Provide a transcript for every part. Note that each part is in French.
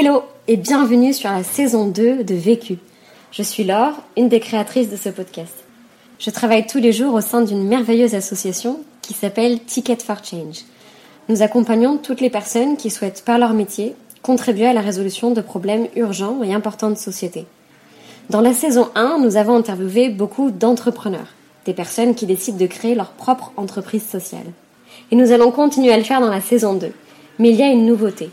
Hello et bienvenue sur la saison 2 de Vécu. Je suis Laure, une des créatrices de ce podcast. Je travaille tous les jours au sein d'une merveilleuse association qui s'appelle Ticket for Change. Nous accompagnons toutes les personnes qui souhaitent, par leur métier, contribuer à la résolution de problèmes urgents et importants de société. Dans la saison 1, nous avons interviewé beaucoup d'entrepreneurs, des personnes qui décident de créer leur propre entreprise sociale. Et nous allons continuer à le faire dans la saison 2. Mais il y a une nouveauté.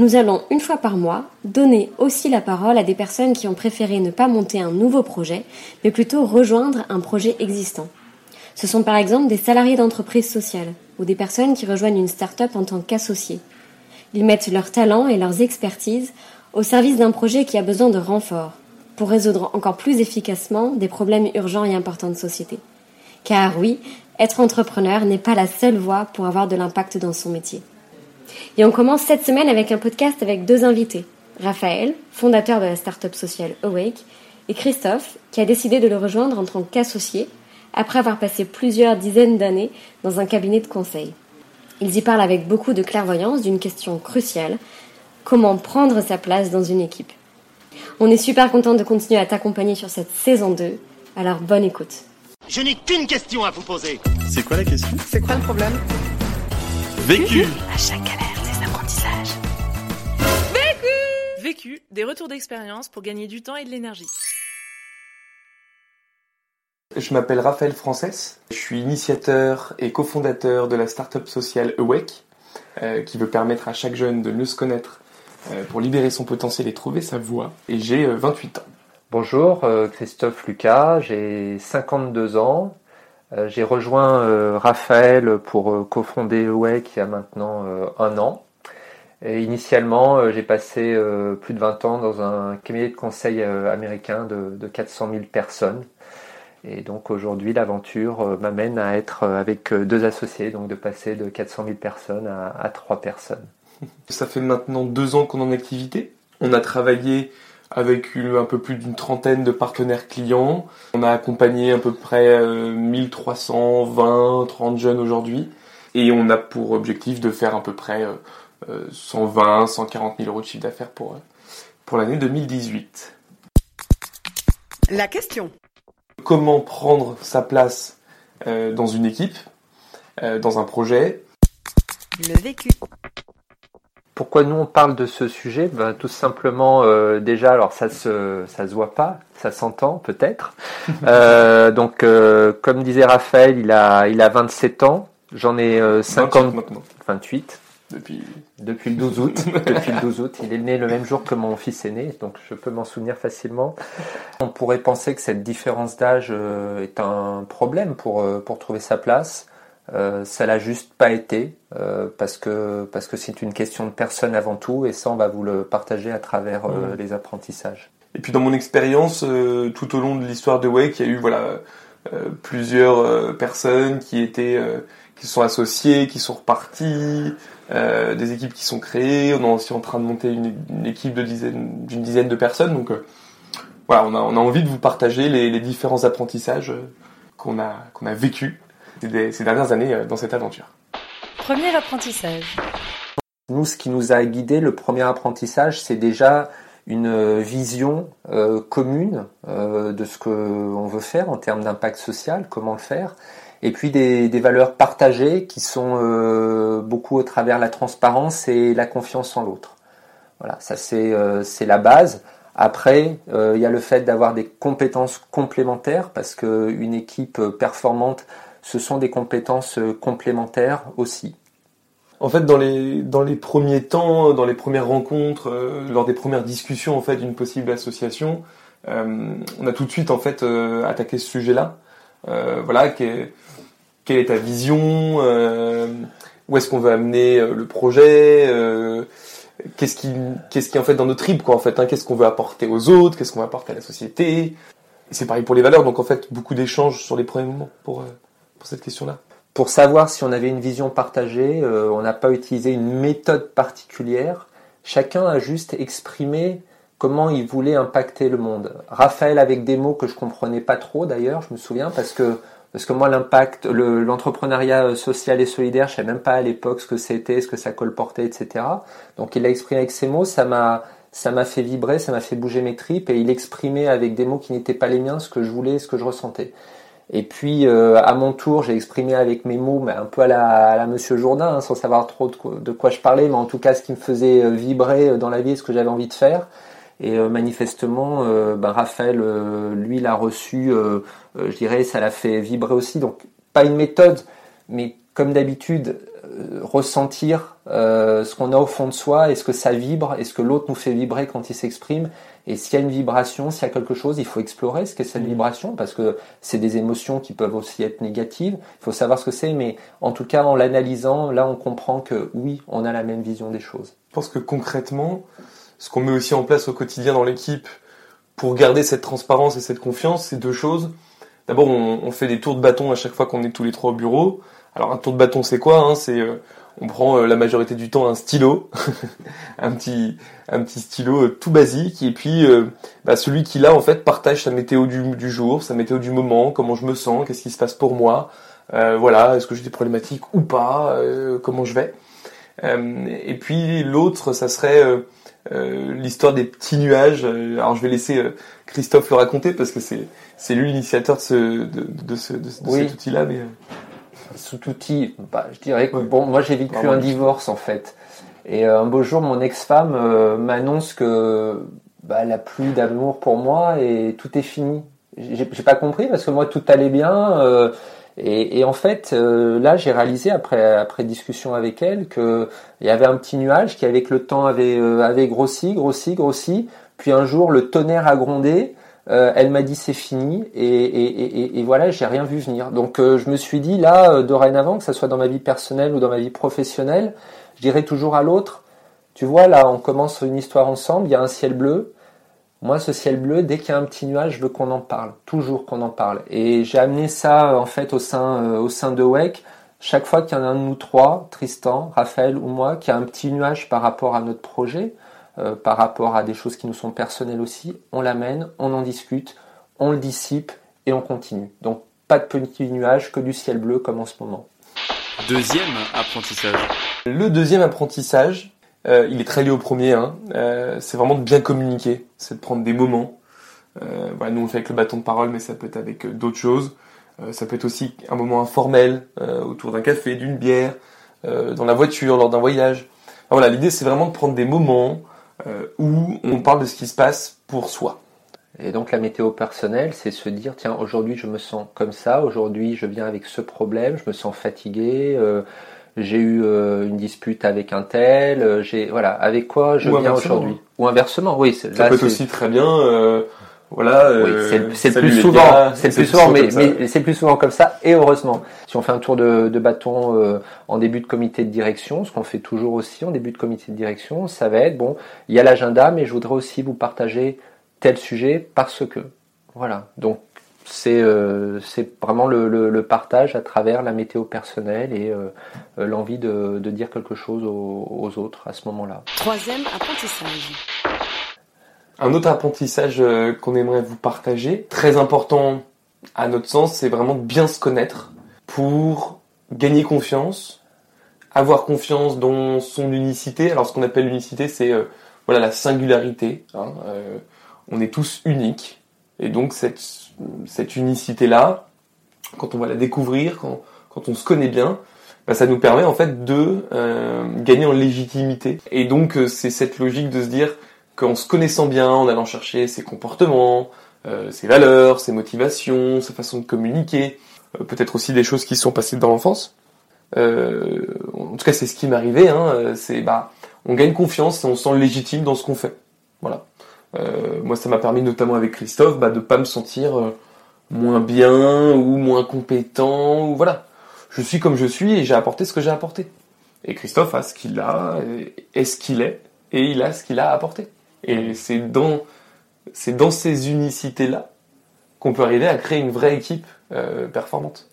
Nous allons, une fois par mois, donner aussi la parole à des personnes qui ont préféré ne pas monter un nouveau projet, mais plutôt rejoindre un projet existant. Ce sont par exemple des salariés d'entreprises sociales ou des personnes qui rejoignent une start-up en tant qu'associés. Ils mettent leurs talents et leurs expertises au service d'un projet qui a besoin de renfort, pour résoudre encore plus efficacement des problèmes urgents et importants de société. Car oui, être entrepreneur n'est pas la seule voie pour avoir de l'impact dans son métier. Et on commence cette semaine avec un podcast avec deux invités. Raphaël, fondateur de la start-up sociale Awake, et Christophe, qui a décidé de le rejoindre en tant qu'associé après avoir passé plusieurs dizaines d'années dans un cabinet de conseil. Ils y parlent avec beaucoup de clairvoyance d'une question cruciale, comment prendre sa place dans une équipe? On est super content de continuer à t'accompagner sur cette saison 2, alors bonne écoute. Je n'ai qu'une question à vous poser. C'est quoi la question? C'est quoi le problème? Vécu À chaque galère, des apprentissages. Vécu Vécu, des retours d'expérience pour gagner du temps et de l'énergie. Je m'appelle Raphaël Frances, je suis initiateur et cofondateur de la start-up sociale Awake, euh, qui veut permettre à chaque jeune de mieux se connaître euh, pour libérer son potentiel et trouver sa voie. Et j'ai euh, 28 ans. Bonjour, euh, Christophe Lucas, j'ai 52 ans. Euh, j'ai rejoint euh, Raphaël pour euh, cofonder Awake il y a maintenant un an. Et initialement, j'ai passé plus de 20 ans dans un cabinet de conseil américain de, de 400 000 personnes. Et donc aujourd'hui, l'aventure m'amène à être avec deux associés, donc de passer de 400 000 personnes à, à trois personnes. Ça fait maintenant deux ans qu'on est en activité. On a travaillé avec une- un peu plus d'une trentaine de partenaires clients. On a accompagné à peu près euh, 1320, 30 jeunes aujourd'hui. Et on a pour objectif de faire à peu près euh, euh, 120, 140 000 euros de chiffre d'affaires pour, euh, pour l'année 2018. La question. Comment prendre sa place euh, dans une équipe, euh, dans un projet, Le vécu. Pourquoi nous on parle de ce sujet? Ben, Tout simplement, euh, déjà, alors ça se, ça se voit pas, ça s'entend peut-être. Euh, donc, euh, comme disait Raphaël, il a, il a 27 ans. J'en ai euh, 28 50, maintenant, 28 depuis depuis le 12 août. depuis le 12 août, il est né le même jour que mon fils est né, donc je peux m'en souvenir facilement. On pourrait penser que cette différence d'âge est un problème pour pour trouver sa place. Euh, ça l'a juste pas été euh, parce que parce que c'est une question de personne avant tout et ça on va vous le partager à travers euh, les apprentissages. Et puis dans mon expérience, tout au long de l'histoire de Wake, il y a eu voilà plusieurs personnes qui étaient qui sont associées, qui sont reparties, des équipes qui sont créées. On est aussi en train de monter une, une équipe de dizaine d'une dizaine de personnes. Donc voilà, on a on a envie de vous partager les, les différents apprentissages qu'on a qu'on a vécu des- ces dernières années euh, dans cette aventure. Premier apprentissage. Nous, ce qui nous a guidé, le premier apprentissage, c'est déjà une euh, vision euh, commune euh, de ce que on veut faire en termes d'impact social, comment le faire, et puis des, des valeurs partagées qui sont euh, beaucoup au travers la transparence et la confiance en l'autre. Voilà, ça c'est euh, c'est la base. Après, euh, il y a le fait d'avoir des compétences complémentaires parce que une équipe performante, ce sont des compétences euh, complémentaires aussi. En fait, dans les, dans les premiers temps, dans les premières rencontres, euh, lors des premières discussions en fait d'une possible association, euh, on a tout de suite en fait attaqué ce sujet-là. Voilà, que- quelle est ta vision Où est-ce qu'on veut amener le projet Qu'est-ce qui, qu'est-ce qui en fait dans notre trip quoi en fait hein, Qu'est-ce qu'on veut apporter aux autres Qu'est-ce qu'on veut apporter à la société c'est pareil pour les valeurs. Donc en fait, beaucoup d'échanges sur les premiers moments pour pour cette question-là. Pour savoir si on avait une vision partagée, euh, on n'a pas utilisé une méthode particulière. Chacun a juste exprimé comment il voulait impacter le monde. Raphaël avec des mots que je comprenais pas trop d'ailleurs, je me souviens, parce que parce que moi l'impact, le- l'entrepreneuriat euh, social et solidaire, je savais même pas à l'époque ce que c'était, ce que ça colportait, etc. Donc il l'a exprimé avec ces mots, ça m'a ça m'a fait vibrer, ça m'a fait bouger mes tripes et il exprimait avec des mots qui n'étaient pas les miens ce que je voulais, ce que je ressentais. Et puis euh, à mon tour, j'ai exprimé avec mes mots, mais un peu à la, Monsieur Jourdain, hein, sans savoir trop de quoi, je parlais, mais en tout cas ce qui me faisait euh, vibrer dans la vie, ce que j'avais envie de faire. Et euh, manifestement, euh, ben, Raphaël, euh, lui, l'a reçu, je dirais, ça l'a fait vibrer aussi. Donc pas une méthode, mais comme d'habitude, ressentir ce qu'on a au fond de soi, est-ce que ça vibre, est-ce que l'autre nous fait vibrer quand il s'exprime, et s'il y a une vibration, s'il y a quelque chose, il faut explorer ce qu'est cette vibration, parce que c'est des émotions qui peuvent aussi être négatives. Il faut savoir ce que c'est, mais en tout cas, en l'analysant, là, on comprend que oui, on a la même vision des choses. Je pense que concrètement, ce qu'on met aussi en place au quotidien dans l'équipe pour garder cette transparence et cette confiance, c'est deux choses. D'abord, on, on, fait des tours de bâton à chaque fois qu'on est tous les trois au bureau. Alors, un tour de bâton, c'est quoi hein? C'est euh, on prend euh, la majorité du temps un stylo, un petit un petit stylo euh, tout basique, et puis euh, bah, celui qui l'a en fait partage sa météo du, du, jour, sa météo du moment, comment je me sens, qu'est-ce qui se passe pour moi, voilà, est-ce que j'ai des problématiques ou pas, comment je vais. et puis l'autre, ça serait l'histoire des petits nuages. alors je vais laisser Christophe le raconter parce que c'est c'est lui l'initiateur de ce de, de, ce, de, de oui. cet outil-là, mais cet outil, bah, je dirais que bon, moi j'ai vécu un divorce en fait. Et euh, un beau jour, mon ex-femme euh, m'annonce que bah, elle a plus d'amour pour moi et tout est fini. J'ai pas compris parce que moi tout allait bien. Euh, et, et, en fait, euh, là, j'ai réalisé après après discussion avec elle que il y avait un petit nuage qui, avec le temps, avait euh, avait grossi, grossi, grossi. Puis un jour, le tonnerre a grondé. Euh, elle m'a dit c'est fini et, et, et, et voilà, j'ai rien vu venir. Donc euh, je me suis dit là, euh, dorénavant, que ce soit dans ma vie personnelle ou dans ma vie professionnelle, je dirais toujours à l'autre, tu vois là, on commence une histoire ensemble, il y a un ciel bleu. Moi, ce ciel bleu, dès qu'il y a un petit nuage, je veux qu'on en parle, toujours qu'on en parle. Et j'ai amené ça en fait au sein au sein de WEC. Chaque fois qu'il y en a un de nous trois, Tristan, Raphaël ou moi, qui a un petit nuage par rapport à notre projet, euh, par rapport à des choses qui nous sont personnelles aussi, on l'amène, on en discute, on le dissipe et on continue. Donc pas de petit nuage, que du ciel bleu comme en ce moment. Deuxième apprentissage. Le deuxième apprentissage, euh, il est très lié au premier, hein, euh, c'est vraiment de bien communiquer, c'est de prendre des moments. Euh, voilà, nous on le fait avec le bâton de parole, mais ça peut être avec euh, d'autres choses. ça peut être aussi un moment informel, autour d'un café, d'une bière, dans la voiture, lors d'un voyage. Voilà, l'idée c'est vraiment de prendre des moments où on parle de ce qui se passe pour soi. Et donc la météo personnelle, c'est se dire tiens aujourd'hui je me sens comme ça, aujourd'hui je viens avec ce problème, je me sens fatigué, euh, j'ai eu euh, une dispute avec un tel, euh, j'ai voilà avec quoi je Ou viens aujourd'hui? Ou inversement, oui. Ça peut être aussi très bien. Euh, voilà, oui, euh, c'est le plus souvent, c'est le plus souvent, mais, mais c'est le plus souvent comme ça, et heureusement. Si on fait un tour de, de bâton euh, en début de comité de direction, ce qu'on fait toujours aussi en début de comité de direction, ça va être, bon, il y a l'agenda, mais je voudrais aussi vous partager tel sujet parce que, voilà. Donc, c'est euh, c'est vraiment le, le, le partage à travers la météo personnelle et euh, l'envie de, de dire quelque chose aux, aux autres à ce moment-là. Troisième apprentissage. Un autre apprentissage qu'on aimerait vous partager, très important à notre sens, c'est vraiment de bien se connaître pour gagner confiance, avoir confiance dans son unicité. Alors ce qu'on appelle l'unicité, c'est euh, voilà la singularité. hein. Euh, on est tous uniques et donc cette, cette unicité-là, quand on va la découvrir, quand, quand on se connaît bien, bah, ça nous permet en fait de euh, gagner en légitimité. Et donc euh, c'est cette logique de se dire qu'en se connaissant bien, en allant chercher ses comportements, euh, ses valeurs, ses motivations, sa façon de communiquer, peut-être aussi des choses qui sont passées dans l'enfance. Euh, en tout cas, c'est ce qui m'est arrivé. Hein, euh, c'est bah, on gagne confiance et on se sent légitime dans ce qu'on fait. Voilà. Euh, moi, ça m'a permis notamment avec Christophe bah, de pas me sentir euh, moins bien ou moins compétent ou voilà. Je suis comme je suis et j'ai apporté ce que j'ai apporté. Et Christophe a ce qu'il a, est ce qu'il est, et il a ce qu'il a apporté. Et c'est dans, c'est dans ces unicités-là qu'on peut arriver à créer une vraie équipe euh, performante.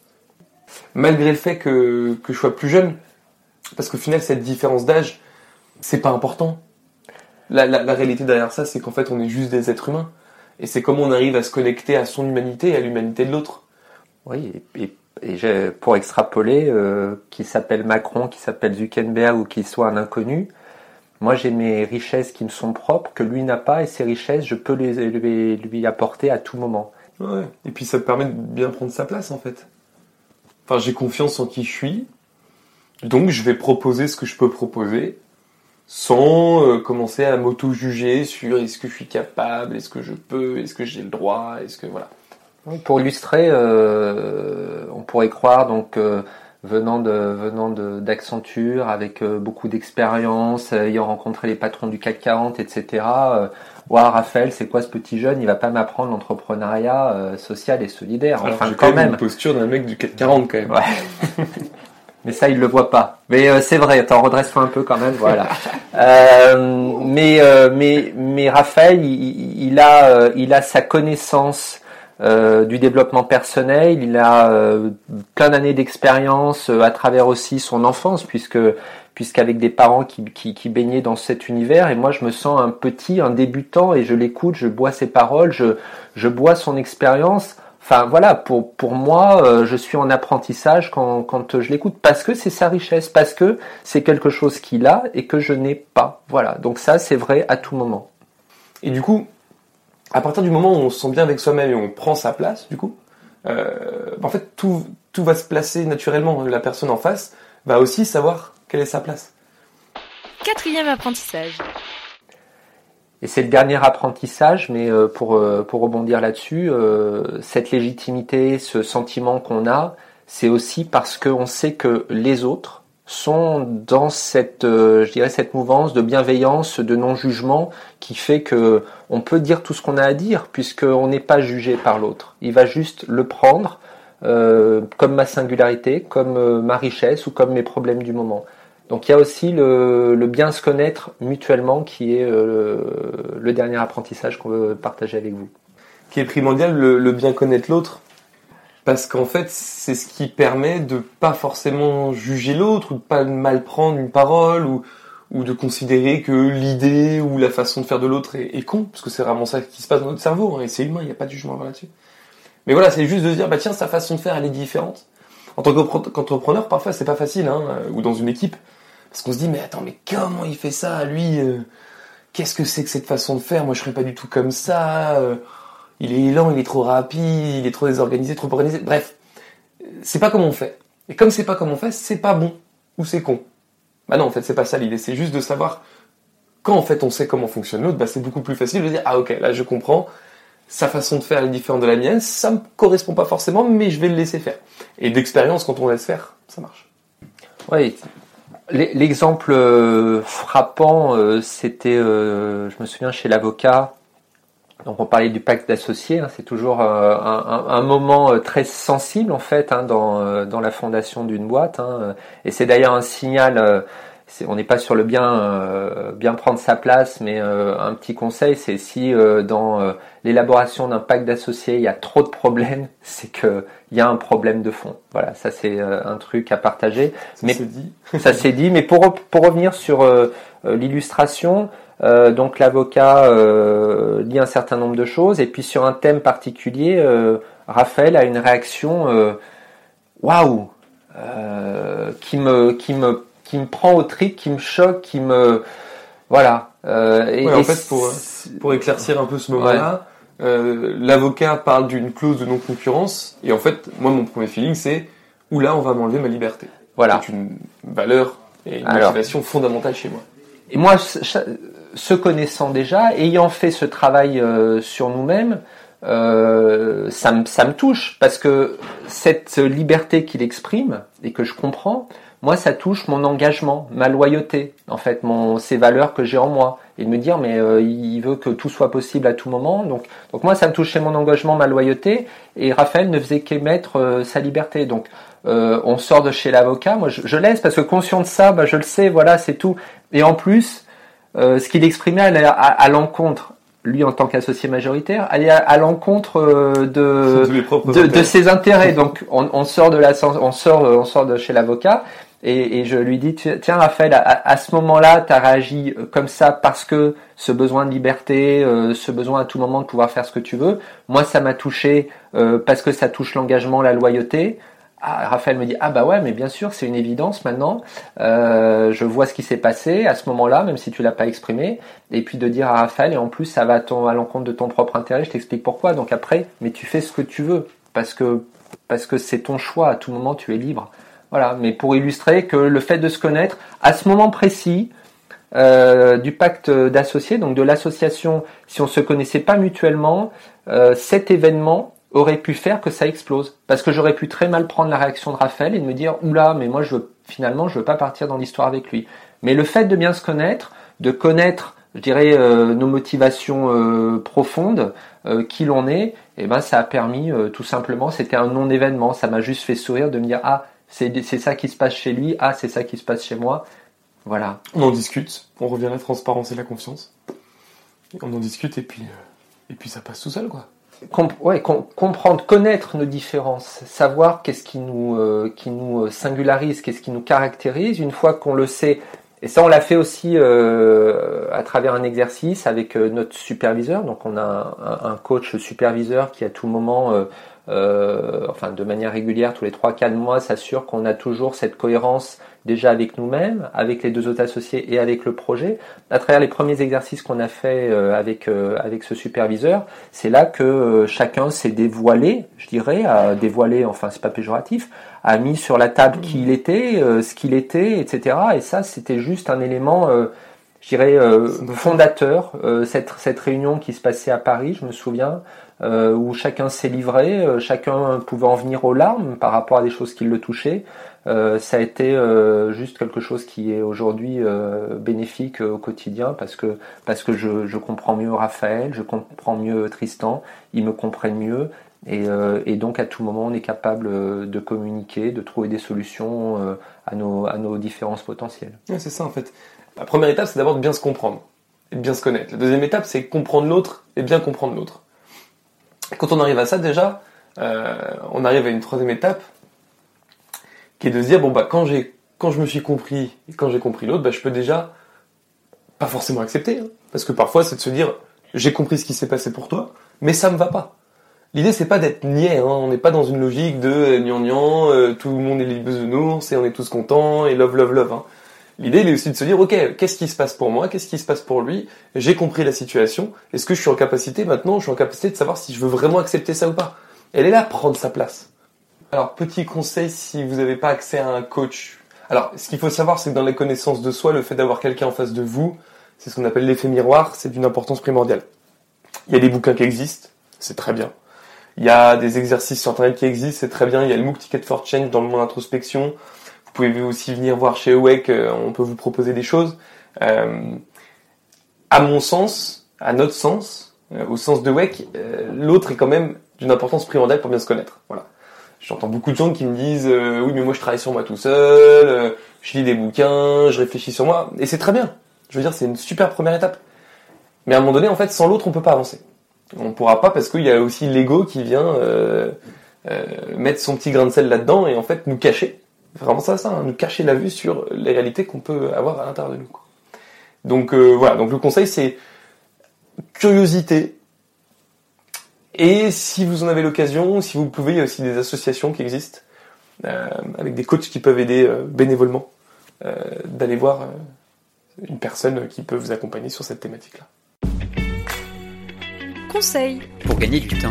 Malgré le fait que, que je sois plus jeune, parce qu'au final, cette différence d'âge, c'est pas important. La, la, réalité derrière ça, c'est qu'en fait, on est juste des êtres humains. Et c'est comment on arrive à se connecter à son humanité et à l'humanité de l'autre. Oui, et, pour extrapoler, euh, qu'il s'appelle Macron, qu'il s'appelle Zuckerberg ou qu'il soit un inconnu, Moi, j'ai mes richesses qui me sont propres, que lui n'a pas, et ces richesses, je peux les, lui apporter à tout moment. Ouais. Et puis ça te permet de bien prendre sa place en fait. Enfin, j'ai confiance en qui je suis, donc je vais proposer ce que je peux proposer, sans euh, commencer à m'auto-juger sur est-ce que je suis capable, est-ce que je peux, est-ce que j'ai le droit, est-ce que voilà. Pour illustrer, euh, on pourrait croire donc euh, venant de venant de d'Accenture avec euh, beaucoup d'expérience, euh, ayant rencontré les patrons du CAC 40, etc. Euh, Ouah, Raphaël, c'est quoi ce petit jeune? Il va pas m'apprendre l'entrepreneuriat social et solidaire. Alors, enfin, j'ai quand même. une posture d'un mec du 440 quand même. Ouais. mais ça, il le voit pas. Mais euh, c'est vrai. Attends, redresse-toi un peu quand même. Voilà. Euh, mais euh, mais mais Raphaël, il, il a il a sa connaissance euh, du développement personnel. Il a euh, plein d'années d'expérience euh, à travers aussi son enfance, puisque puisqu'avec des parents qui, qui, qui baignaient dans cet univers, et moi je me sens un petit, un débutant, et je l'écoute, je bois ses paroles, je, je bois son expérience. Enfin voilà, pour, pour moi, euh, je suis en apprentissage quand, quand je l'écoute, parce que c'est sa richesse, parce que c'est quelque chose qu'il a et que je n'ai pas. Voilà, donc ça c'est vrai à tout moment. Et du coup, à partir du moment où on se sent bien avec soi-même et on prend sa place, du coup, euh, en fait, tout, tout va se placer naturellement. La personne en face va aussi savoir quelle est sa place. Quatrième apprentissage. Et c'est le dernier apprentissage, mais euh, pour, euh, pour rebondir là-dessus, cette légitimité, ce sentiment qu'on a, c'est aussi parce qu'on sait que les autres sont dans cette, euh, je dirais, cette mouvance de bienveillance, de non-jugement, qui fait que on peut dire tout ce qu'on a à dire, puisqu'on n'est pas jugé par l'autre. Il va juste le prendre euh, comme ma singularité, comme euh, ma richesse ou comme mes problèmes du moment. Donc il y a aussi le, bien se connaître mutuellement qui est le, le dernier apprentissage qu'on veut partager avec vous. Qui est primordial, le, le bien connaître l'autre. Parce qu'en fait, c'est ce qui permet de pas forcément juger l'autre, ou de pas mal prendre une parole, ou, de considérer que l'idée ou la façon de faire de l'autre est, est con, parce que c'est vraiment ça qui se passe dans notre cerveau, hein, et c'est humain, il n'y a pas de jugement là-dessus. Mais voilà, c'est juste de se dire, bah tiens, sa façon de faire, elle est différente. En tant qu'entrepreneur, parfois, c'est pas facile, hein, ou dans une équipe, parce qu'on se dit, mais attends, mais comment il fait ça, lui euh, Qu'est-ce que c'est que cette façon de faire? Moi, je serais pas du tout comme ça. Il est lent, il est trop rapide, il est trop désorganisé, trop organisé. Bref, c'est pas comme on fait. Et comme c'est pas comme on fait, c'est pas bon ou c'est con. Bah non, en fait, c'est pas ça l'idée. C'est juste de savoir quand en fait on sait comment fonctionne l'autre, bah c'est beaucoup plus facile de dire ah ok, là je comprends. Sa façon de faire est différente de la mienne, ça me correspond pas forcément, mais je vais le laisser faire. Et d'expérience, quand on laisse faire, ça marche. Oui. L'exemple euh, frappant, euh, c'était, euh, je me souviens, chez l'avocat. Donc on parlait du pacte d'associés. hein, c'est toujours euh, un, un- un moment euh, très sensible en fait hein, dans, euh, dans la fondation d'une boîte. hein. et c'est d'ailleurs un signal. euh, on n'est pas sur le bien euh, bien prendre sa place, mais euh, un petit conseil, c'est si euh, dans euh, l'élaboration d'un pacte d'associés il y a trop de problèmes, c'est que il y a un problème de fond. Voilà, ça c'est euh, un truc à partager. Ça c'est dit. Ça c'est dit, mais pour, pour revenir sur l'illustration, euh, donc l'avocat euh, lit un certain nombre de choses, et puis sur un thème particulier, euh, Raphaël a une réaction waouh, euh, qui me qui me qui me prend au trip, qui me choque, qui me voilà. Et, Ouais, en et fait, pour, Pour éclaircir un peu ce moment-là, l'avocat parle d'une clause de non-concurrence, et en fait, moi, mon premier feeling, c'est où là, on va m'enlever ma liberté. voilà. C'est une valeur et une Alors. motivation fondamentale chez moi. Et moi, ce connaissant déjà, ayant fait ce travail euh, sur nous-mêmes, euh, ça, me, ça me touche parce que cette liberté qu'il exprime et que je comprends, moi, ça touche mon engagement, ma loyauté, en fait, mon, ces valeurs que j'ai en moi. Et de me dire, mais euh, il veut que tout soit possible à tout moment. Donc, donc moi, ça me touchait mon engagement, ma loyauté. Et Raphaël ne faisait qu'émettre euh, sa liberté. Donc, euh, on sort de chez l'avocat. Moi, je, je laisse parce que conscient de ça, bah, je le sais, voilà, c'est tout. Et en plus, euh, ce qu'il exprimait allait à, à, à l'encontre, lui en tant qu'associé majoritaire, allait à, à l'encontre euh, de, de, ses intérêts. Donc on, on sort de la, on sort, on sort de chez l'avocat et, et je lui dis tiens Raphaël, à, à ce moment-là, tu as réagi euh, comme ça parce que ce besoin de liberté, euh, ce besoin à tout moment de pouvoir faire ce que tu veux. Moi, ça m'a touché euh, parce que ça touche l'engagement, la loyauté. Ah, Raphaël me dit ah bah ouais mais bien sûr c'est une évidence maintenant. Euh, je vois ce qui s'est passé à ce moment-là même si tu l'as pas exprimé. Et puis de dire à Raphaël et en plus ça va à, ton- à l'encontre de ton propre intérêt je t'explique pourquoi. Donc après mais tu fais ce que tu veux parce que parce que c'est ton choix à tout moment tu es libre. Voilà mais pour illustrer que le fait de se connaître à ce moment précis euh, du pacte d'associés, donc de l'association, si on se connaissait pas mutuellement, euh, cet événement aurait pu faire que ça explose. Parce que j'aurais pu très mal prendre la réaction de Raphaël et de me dire, oula, mais moi, je veux, finalement, je veux pas partir dans l'histoire avec lui. Mais le fait de bien se connaître, de connaître, je dirais, euh, nos motivations euh, profondes, euh, qui l'on est, eh ben, ça a permis, euh, tout simplement, c'était un non-événement. Ça m'a juste fait sourire de me dire, ah, c'est ça qui se passe chez lui, ah, c'est ça qui se passe chez moi. Voilà. On en discute, on revient à la transparence et la confiance. On en discute et puis, euh, et puis ça passe tout seul, quoi. Comprendre, connaître nos différences, savoir qu'est-ce qui nous, euh, qui nous euh, singularise, qu'est-ce qui nous caractérise. Une fois qu'on le sait, et ça on l'a fait aussi euh, à travers un exercice avec notre superviseur. Donc on a un coach superviseur qui à tout moment, euh, enfin de manière régulière, tous les 3-4 mois, s'assure qu'on a toujours cette cohérence déjà avec nous-mêmes, avec les deux autres associés et avec le projet. À travers les premiers exercices qu'on a fait euh, avec euh, avec ce superviseur, c'est là que euh, chacun s'est dévoilé, je dirais, a dévoilé, enfin c'est pas péjoratif, a mis sur la table qui il était, euh, ce qu'il était, etc. Et ça, c'était juste un élément, euh, je dirais, euh, fondateur. Euh, cette cette réunion qui se passait à Paris, je me souviens, où chacun s'est livré, euh, chacun pouvait en venir aux larmes par rapport à des choses qui le touchaient. Euh, ça a été euh, juste quelque chose qui est aujourd'hui euh, bénéfique euh, au quotidien parce que parce que je, je comprends mieux Raphaël, je comprends mieux Tristan, ils me comprennent mieux et, euh, et donc à tout moment on est capable euh, de communiquer, de trouver des solutions euh, à nos à nos différences potentielles. Ouais, c'est ça en fait. La première étape, c'est d'abord de bien se comprendre et de bien se connaître. La deuxième étape, c'est comprendre l'autre et bien comprendre l'autre. Quand on arrive à ça, déjà, euh, on arrive à une troisième étape qui est de se dire bon bah quand j'ai quand je me suis compris et quand j'ai compris l'autre, bah, je peux déjà pas forcément accepter, hein. parce que parfois c'est de se dire j'ai compris ce qui s'est passé pour toi, mais ça me va pas. L'idée c'est pas d'être niais, hein. on n'est pas dans une logique de euh, gnan gnan, euh, tout le monde est les bisounours et on est tous contents et love love love. Hein. L'idée il est aussi de se dire ok qu'est-ce qui se passe pour moi, qu'est-ce qui se passe pour lui, j'ai compris la situation, est-ce que je suis en capacité maintenant, je suis en capacité de savoir si je veux vraiment accepter ça ou pas? Elle est là prendre sa place. Alors petit conseil si vous n'avez pas accès à un coach. Alors ce qu'il faut savoir c'est que dans les connaissances de soi, le fait d'avoir quelqu'un en face de vous, c'est ce qu'on appelle l'effet miroir, c'est d'une importance primordiale. Il y a des bouquins qui existent, c'est très bien. Il y a des exercices sur internet qui existent, c'est très bien. Il y a le MOOC Ticket for Change dans le monde introspection. Vous pouvez aussi venir voir chez Awake, euh, on peut vous proposer des choses. Euh, à mon sens, à notre sens, euh, au sens de euh, l'autre est quand même d'une importance primordiale pour bien se connaître. Voilà. J'entends beaucoup de gens qui me disent euh, oui mais moi je travaille sur moi tout seul, euh, je lis des bouquins, je réfléchis sur moi et c'est très bien. Je veux dire c'est une super première étape. Mais à un moment donné en fait sans l'autre on peut pas avancer. On pourra pas parce qu'il y a aussi l'ego qui vient euh, mettre son petit grain de sel là-dedans et en fait nous cacher. Vraiment ça ça, hein, nous cacher la vue sur les réalités qu'on peut avoir à l'intérieur de nous. quoi. Donc euh, voilà, donc le conseil c'est curiosité, et si vous en avez l'occasion, si vous pouvez, il y a aussi des associations qui existent, euh, avec des coachs qui peuvent aider euh, bénévolement, euh, d'aller voir euh, une personne qui peut vous accompagner sur cette thématique-là. Conseil. Pour gagner du temps.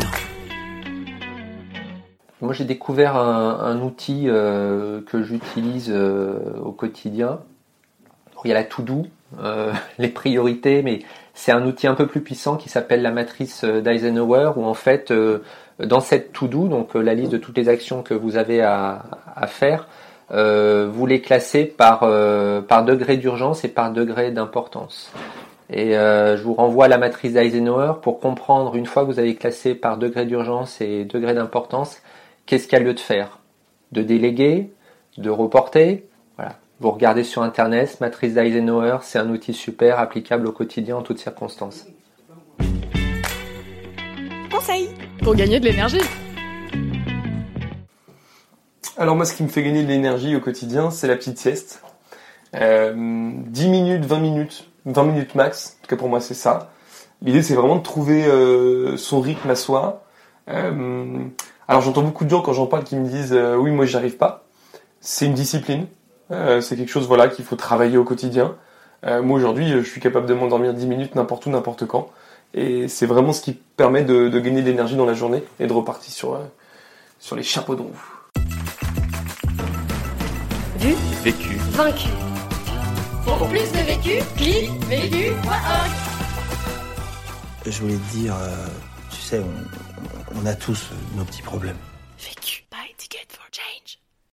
Moi, j'ai découvert un, un outil euh, que j'utilise euh, au quotidien. Il y a la to-do, euh, les priorités, mais c'est un outil un peu plus puissant qui s'appelle la matrice euh, d'Eisenhower, où en fait, euh, dans cette to-do, donc euh, la liste de toutes les actions que vous avez à, à faire, vous les classez par, par degré d'urgence et par degré d'importance. Et euh, je vous renvoie à la matrice d'Eisenhower pour comprendre, une fois que vous avez classé par degré d'urgence et degré d'importance, qu'est-ce qu'il y a lieu de faire? De déléguer? De reporter? Voilà. Vous regardez sur Internet, matrice d'Eisenhower, c'est un outil super applicable au quotidien en toutes circonstances. Conseil. Pour gagner de l'énergie. Alors moi, ce qui me fait gagner de l'énergie au quotidien, c'est la petite sieste. Euh, 10 minutes, 20 minutes, 20 minutes max, en tout cas pour moi c'est ça. L'idée c'est vraiment de trouver euh, son rythme à soi. Euh, Alors j'entends beaucoup de gens quand j'en parle qui me disent euh, oui moi j'y arrive pas. C'est une discipline, euh, c'est quelque chose voilà qu'il faut travailler au quotidien. Euh, moi aujourd'hui je suis capable de m'endormir 10 minutes n'importe où n'importe quand et c'est vraiment ce qui permet de, de gagner de l'énergie dans la journée et de repartir sur euh, sur les chapeaux d'ombre. Vu, Vécu. vaincu. Pour plus de vécu, clique vécu.org. Je voulais te dire, euh, tu sais, on, on a tous nos petits problèmes.